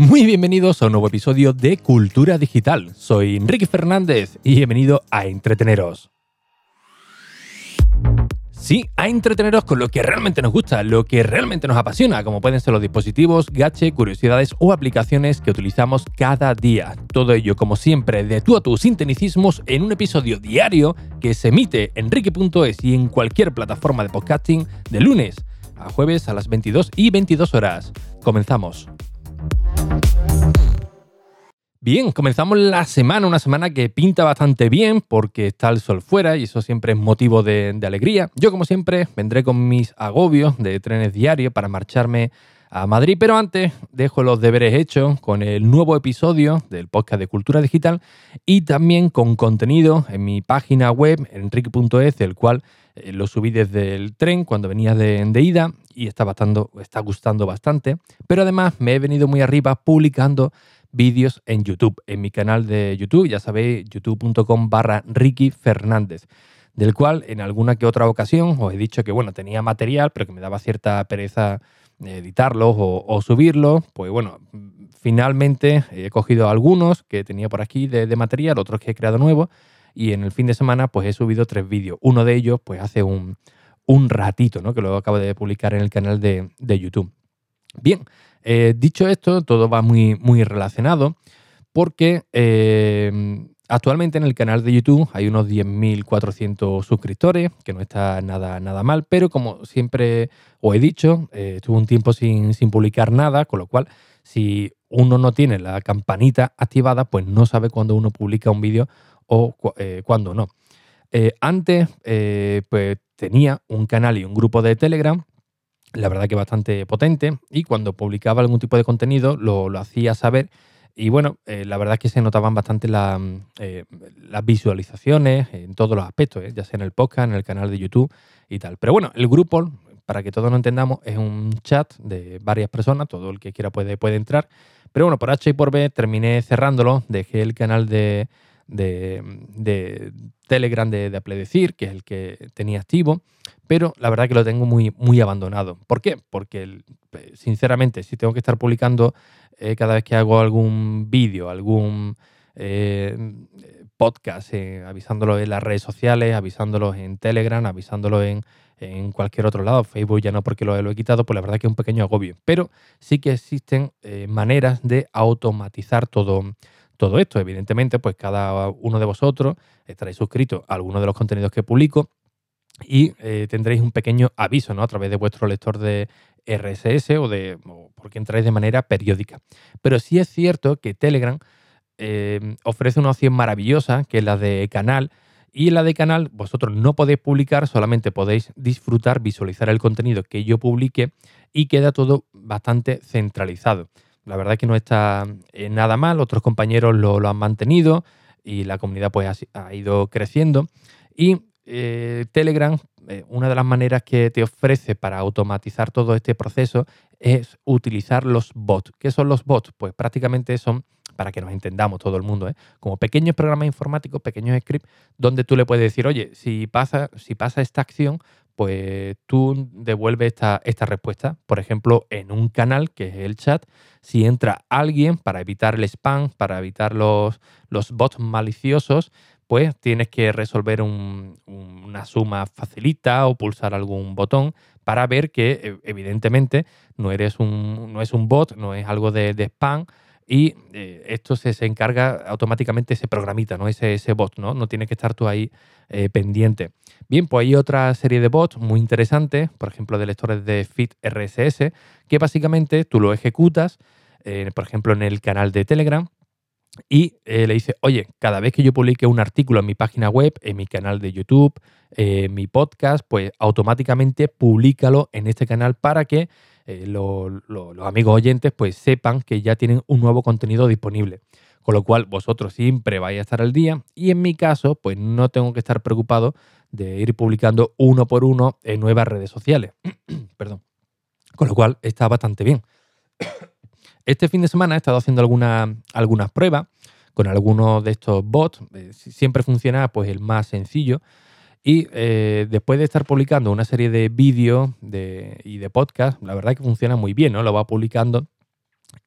Muy bienvenidos a un nuevo episodio de Cultura Digital. Soy Enrique Fernández y bienvenido a Entreteneros. Sí, a entreteneros con lo que realmente nos gusta, lo que realmente nos apasiona, como pueden ser los dispositivos, gache, curiosidades o aplicaciones que utilizamos cada día. Todo ello, como siempre, de tú a tus sinteticismos en un episodio diario que se emite en Ricky.es y en cualquier plataforma de podcasting de lunes a jueves a las 22 y 22 horas. Comenzamos. Bien, comenzamos la semana, una semana que pinta bastante bien porque está el sol fuera y eso siempre es motivo de, alegría. Yo, como siempre, vendré con mis agobios de trenes diarios para marcharme a Madrid, pero antes dejo los deberes hechos con el nuevo episodio del podcast de Cultura Digital y también con contenido en mi página web, enrique.es, del cual eh, lo subí desde el tren cuando venía de, ida y está, bastando, está gustando bastante. Pero además me he venido muy arriba publicando vídeos en YouTube, en mi canal de YouTube, ya sabéis, youtube.com barra Ricky Fernández, del cual en alguna que otra ocasión os he dicho que, bueno, tenía material, pero que me daba cierta pereza editarlos o, subirlos. Pues bueno, finalmente he cogido algunos que tenía por aquí de, material, otros que he creado nuevos, y en el fin de semana pues he subido tres vídeos. Uno de ellos pues hace un, ratito, ¿no? Que lo acabo de publicar en el canal de YouTube. Bien, eh, dicho esto, todo va muy, muy relacionado porque eh, actualmente en el canal de YouTube hay unos 10.400 suscriptores, que no está nada, nada mal, pero como siempre os he dicho, eh, estuve un tiempo sin, publicar nada, con lo cual si uno no tiene la campanita activada, pues no sabe cuándo uno publica un vídeo o cuándo no. antes, pues tenía un canal y un grupo de Telegram la verdad que bastante potente y cuando publicaba algún tipo de contenido lo, hacía saber y bueno, eh, la verdad es que se notaban bastante eh, las visualizaciones en todos los aspectos, ¿eh? ya sea en el podcast, en el canal de YouTube y tal. Pero bueno, el grupo, para que todos lo entendamos, es un chat de varias personas, todo el que quiera puede, puede entrar. Pero bueno, por H y por B terminé cerrándolo, dejé el canal de, de, Telegram de, de Apledecir, que es el que tenía activo, pero la verdad que lo tengo muy, muy abandonado. ¿Por qué? Porque, sinceramente, si tengo que estar publicando eh, cada vez que hago algún vídeo, algún eh, podcast, eh, avisándolo en las redes sociales, avisándolo en Telegram, avisándolo en, cualquier otro lado, Facebook ya no porque lo, lo, he quitado, pues la verdad que es un pequeño agobio. Pero sí que existen maneras de automatizar todo, todo esto. Evidentemente, pues cada uno de vosotros estaréis suscrito a alguno de los contenidos que publico y eh, tendréis un pequeño aviso ¿no? a través de vuestro lector de RSS o, de, porque entráis de manera periódica. Pero sí es cierto que Telegram eh, ofrece una opción maravillosa, que es la de canal, y la de canal vosotros no podéis publicar, solamente podéis disfrutar, visualizar el contenido que yo publique y queda todo bastante centralizado. La verdad que no está eh, nada mal, otros compañeros lo, han mantenido y la comunidad pues ha ido creciendo. Y eh, Telegram, eh, una de las maneras que te ofrece para automatizar todo este proceso es utilizar los bots. ¿Qué son los bots? Pues prácticamente son, para que nos entendamos todo el mundo, ¿eh? como pequeños programas informáticos, pequeños scripts, donde tú le puedes decir, oye, si pasa, si pasa esta acción, pues tú devuelves esta, esta respuesta. Por ejemplo, en un canal, que es el chat, si entra alguien para evitar el spam, para evitar los, los bots maliciosos, pues tienes que resolver una suma facilita o pulsar algún botón para ver que e, evidentemente no, eres un, no es un bot, no es algo de, spam y eh, esto se, se, encarga automáticamente ese programita, ¿no? ese, ese bot, ¿no? no tienes que estar tú ahí eh, pendiente. Bien, pues hay otra serie de bots muy interesantes, por ejemplo de lectores de feed RSS, que básicamente tú lo ejecutas, eh, por ejemplo en el canal de Telegram, y eh, le dice, oye, cada vez que yo publique un artículo en mi página web, en mi canal de YouTube, en mi podcast, pues automáticamente públicalo en este canal para que eh, los amigos oyentes pues sepan que ya tienen un nuevo contenido disponible. Con lo cual vosotros siempre vais a estar al día y en mi caso pues no tengo que estar preocupado de ir publicando uno por uno en nuevas redes sociales. Perdón. Con lo cual está bastante bien. Este fin de semana he estado haciendo algunas pruebas con algunos de estos bots. Eh, siempre funciona pues el más sencillo. Y eh, después de estar publicando una serie de vídeos y de podcast, la verdad que funciona muy bien, ¿no? Lo va publicando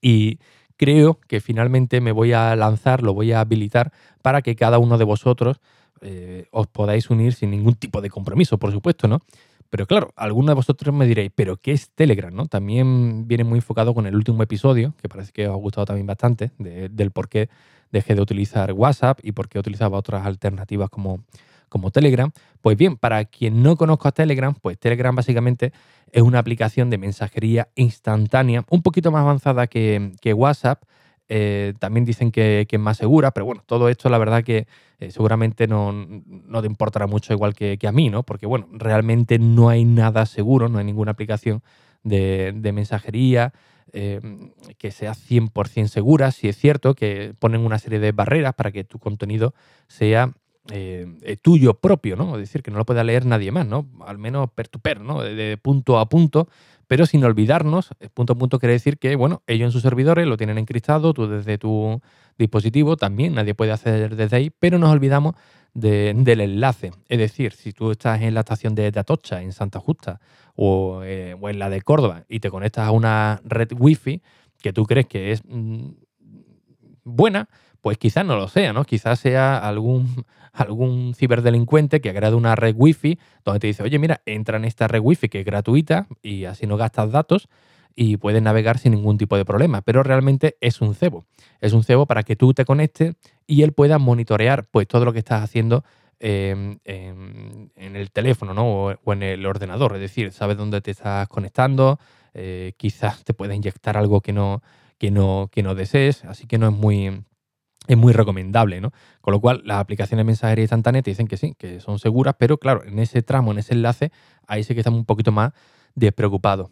y creo que finalmente me voy a lanzar, lo voy a habilitar para que cada uno de vosotros eh, os podáis unir sin ningún tipo de compromiso, por supuesto, ¿no? Pero claro, algunos de vosotros me diréis, ¿pero qué es Telegram? ¿no? También viene muy enfocado con el último episodio, que parece que os ha gustado también bastante, del por qué dejé de utilizar WhatsApp y por qué utilizaba otras alternativas como, como Telegram. Pues bien, para quien no conozca Telegram, pues Telegram básicamente es una aplicación de mensajería instantánea, un poquito más avanzada que, WhatsApp. Eh, también dicen que, es más segura, pero bueno, todo esto la verdad que eh, seguramente no, te importará mucho igual que, a mí, ¿no? Porque bueno, realmente no hay nada seguro, no hay ninguna aplicación de, mensajería eh, que sea 100% segura. Si es cierto que ponen una serie de barreras para que tu contenido sea tuyo propio, ¿no? Es decir, que no lo pueda leer nadie más, ¿no? Al menos per to per, ¿no? De, punto a punto, pero sin olvidarnos, eh, punto a punto quiere decir que, bueno, ellos en sus servidores lo tienen encriptado, tú desde tu dispositivo también, nadie puede acceder desde ahí, pero nos olvidamos del enlace. Es decir, si tú estás en la estación de, Atocha, en Santa Justa, o, o, en la de Córdoba, y te conectas a una red wifi que tú crees que es mm, buena, pues quizás no lo sea, ¿no? Quizás sea algún, algún ciberdelincuente que ha creado una red wifi donde te dice, oye, mira, entra en esta red wifi que es gratuita y así no gastas datos y puedes navegar sin ningún tipo de problema. Pero realmente es un cebo. Es un cebo para que tú te conectes y él pueda monitorear pues todo lo que estás haciendo em, em, en el teléfono ¿no? o, en el ordenador. Es decir, sabes dónde te estás conectando, eh, quizás te pueda inyectar algo que no, que no, que no desees, así que no es muy, es muy recomendable, ¿no? Con lo cual, las aplicaciones mensajería instantánea te dicen que sí, que son seguras, pero claro, en ese tramo, en ese enlace, ahí sí que estamos un poquito más despreocupados.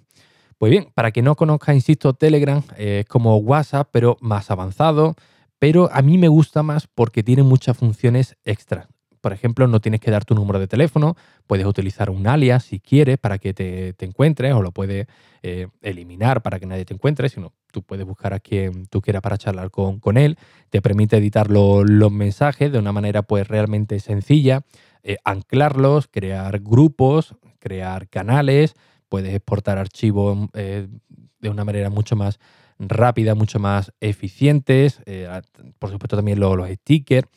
Pues bien, para que no conozca, insisto, Telegram es como WhatsApp, pero más avanzado, pero a mí me gusta más porque tiene muchas funciones extras. Por ejemplo, no tienes que dar tu número de teléfono, puedes utilizar un alias si quieres para que te, encuentres o lo puedes eh, eliminar para que nadie te encuentre, sino tú puedes buscar a quien tú quieras para charlar con, con él, te permite editar los mensajes de una manera pues realmente sencilla, eh, anclarlos, crear grupos, crear canales, puedes exportar archivos eh, de una manera mucho más rápida, mucho más eficientes, por supuesto también los, los stickers.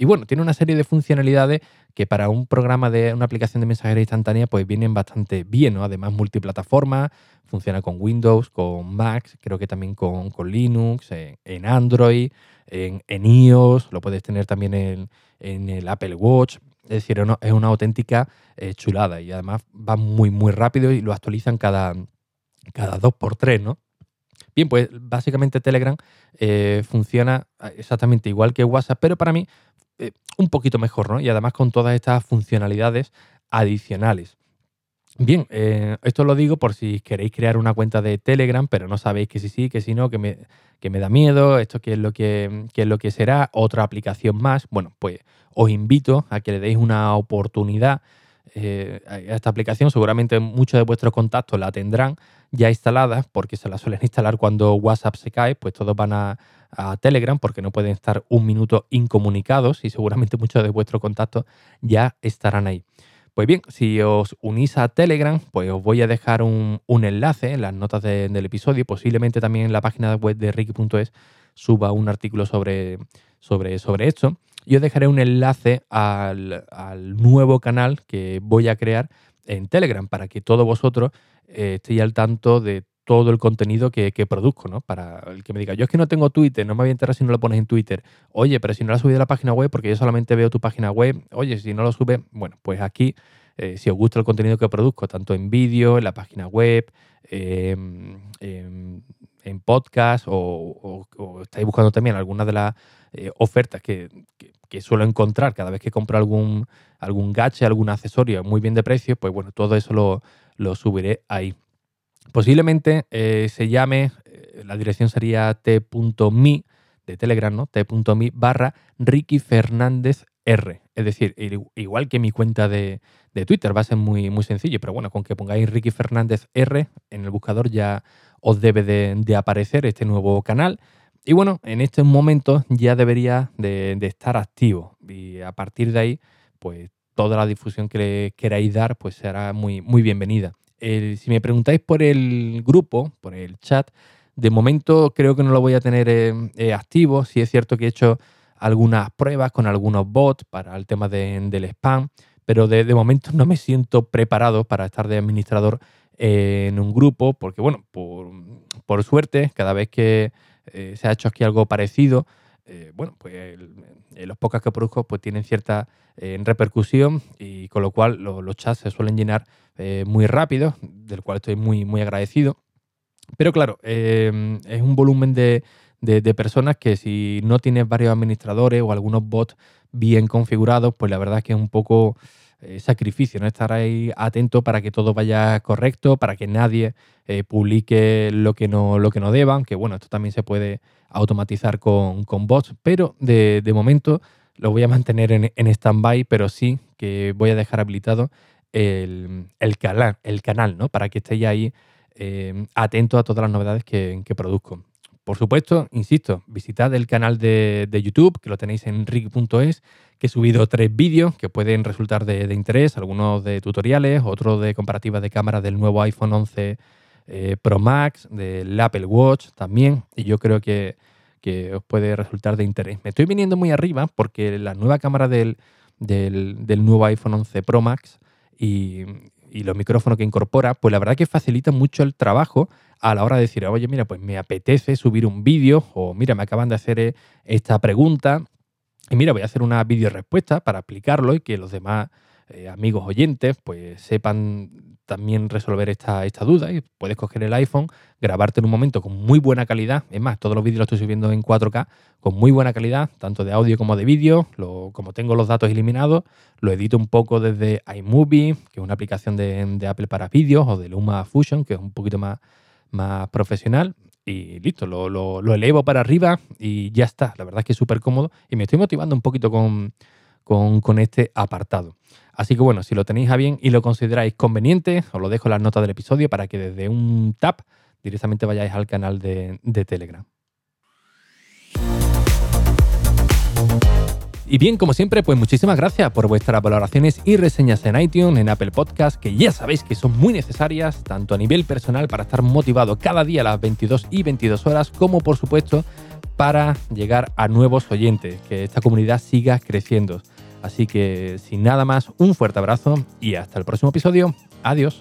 Y bueno, tiene una serie de funcionalidades que para un programa de una aplicación de mensajería instantánea pues vienen bastante bien, ¿no? Además multiplataforma, funciona con Windows, con Mac, creo que también con, Linux, en, Android, en, iOS, lo puedes tener también en, el Apple Watch. Es decir, es una auténtica eh, chulada y además va muy, muy rápido y lo actualizan cada, cada dos por tres, ¿no? Bien, pues básicamente Telegram eh, funciona exactamente igual que WhatsApp, pero para mí eh, un poquito mejor, ¿no? Y además con todas estas funcionalidades adicionales. Bien, eh, esto lo digo por si queréis crear una cuenta de Telegram, pero no sabéis que sí sí, que si no, que me, que me da miedo, esto qué es lo que, es lo que será, otra aplicación más. Bueno, pues os invito a que le deis una oportunidad eh, a esta aplicación. Seguramente muchos de vuestros contactos la tendrán ya instalada, porque se la suelen instalar cuando WhatsApp se cae, pues todos van a, a Telegram porque no pueden estar un minuto incomunicados y seguramente muchos de vuestros contactos ya estarán ahí. Pues bien, si os unís a Telegram, pues os voy a dejar un, enlace en las notas del episodio, posiblemente también en la página web de Ricky.es suba un artículo sobre, sobre, sobre esto. Y os dejaré un enlace al, al, nuevo canal que voy a crear en Telegram para que todos vosotros eh, estéis al tanto de todo el contenido que, produzco, ¿no? Para el que me diga, yo es que no tengo Twitter, no me voy a enterar si no lo pones en Twitter. Oye, pero si no lo has subido a la página web, porque yo solamente veo tu página web, oye, si no lo sube, bueno, pues aquí, eh, si os gusta el contenido que produzco, tanto en vídeo, en la página web, em, em, en podcast, o, estáis buscando también algunas de las eh, ofertas que, suelo encontrar cada vez que compro algún, algún gache, algún accesorio muy bien de precio, pues bueno, todo eso lo, lo subiré ahí. Posiblemente eh, se llame, eh, la dirección sería t.me de Telegram, ¿no? t.me barra Ricky Fernández R. Es decir, igual que mi cuenta de, Twitter, va a ser muy, muy sencillo, pero bueno, con que pongáis Ricky Fernández R en el buscador ya os debe de, aparecer este nuevo canal. Y bueno, en estos momentos ya debería de, estar activo y a partir de ahí, pues toda la difusión que le queráis dar, pues será muy, muy bienvenida si me preguntáis por el grupo, por el chat De momento creo que no lo voy a tener eh, activo. Sí es cierto que he hecho algunas pruebas con algunos bots para el tema del spam, pero de, momento no me siento preparado para estar de administrador en un grupo, porque bueno, por, suerte, cada vez que se ha hecho aquí algo parecido, bueno, pues los podcasts que produzco pues tienen cierta en repercusión y con lo cual los chats se suelen llenar eh, muy rápido, del cual estoy muy, muy agradecido. Pero claro, eh, es un volumen de, personas que si no tienes varios administradores o algunos bots bien configurados, pues la verdad es que es un poco eh, sacrificio, ¿no? Estar ahí atento para que todo vaya correcto, para que nadie publique lo que no, lo que no deba, aunque bueno, esto también se puede automatizar con, bots, pero de, de momento lo voy a mantener en, en stand-by, pero sí que voy a dejar habilitado el, canal, el canal, ¿no? Para que estéis ahí eh, atentos a todas las novedades que, produzco. Por supuesto, insisto, visitad el canal de, YouTube, que lo tenéis en rig.es, que he subido tres vídeos que pueden resultar de, interés, algunos de tutoriales, otros de comparativas de cámara del nuevo iPhone 11 eh, Pro Max, del Apple Watch también, y yo creo que que os puede resultar de interés. Me estoy viniendo muy arriba porque la nueva cámara del, nuevo iPhone 11 Pro Max y, los micrófonos que incorpora, pues la verdad que facilita mucho el trabajo a la hora de decir, oye, mira, pues me apetece subir un vídeo o mira, me acaban de hacer eh, esta pregunta y mira, voy a hacer una vídeo respuesta para aplicarlo y que los demás eh, amigos oyentes pues sepan también resolver esta, esta duda y puedes coger el iPhone, grabarte en un momento con muy buena calidad, es más, todos los vídeos los estoy subiendo en 4K con muy buena calidad, tanto de audio como de vídeo, como tengo los datos eliminados, lo edito un poco desde iMovie, que es una aplicación de, Apple para vídeos, o de Luma Fusion, que es un poquito más, más profesional, y listo, lo, lo, elevo para arriba y ya está. La verdad es que es súper cómodo y me estoy motivando un poquito con, con, este apartado. Así que bueno, si lo tenéis a bien y lo consideráis conveniente, os lo dejo en las notas del episodio para que desde un tap directamente vayáis al canal de, Telegram. Y bien, como siempre, pues muchísimas gracias por vuestras valoraciones y reseñas en iTunes, en Apple Podcast, que ya sabéis que son muy necesarias, tanto a nivel personal para estar motivado cada día a las 22 y 22 horas, como por supuesto para llegar a nuevos oyentes, que esta comunidad siga creciendo. Así que sin nada más, un fuerte abrazo y hasta el próximo episodio. Adiós.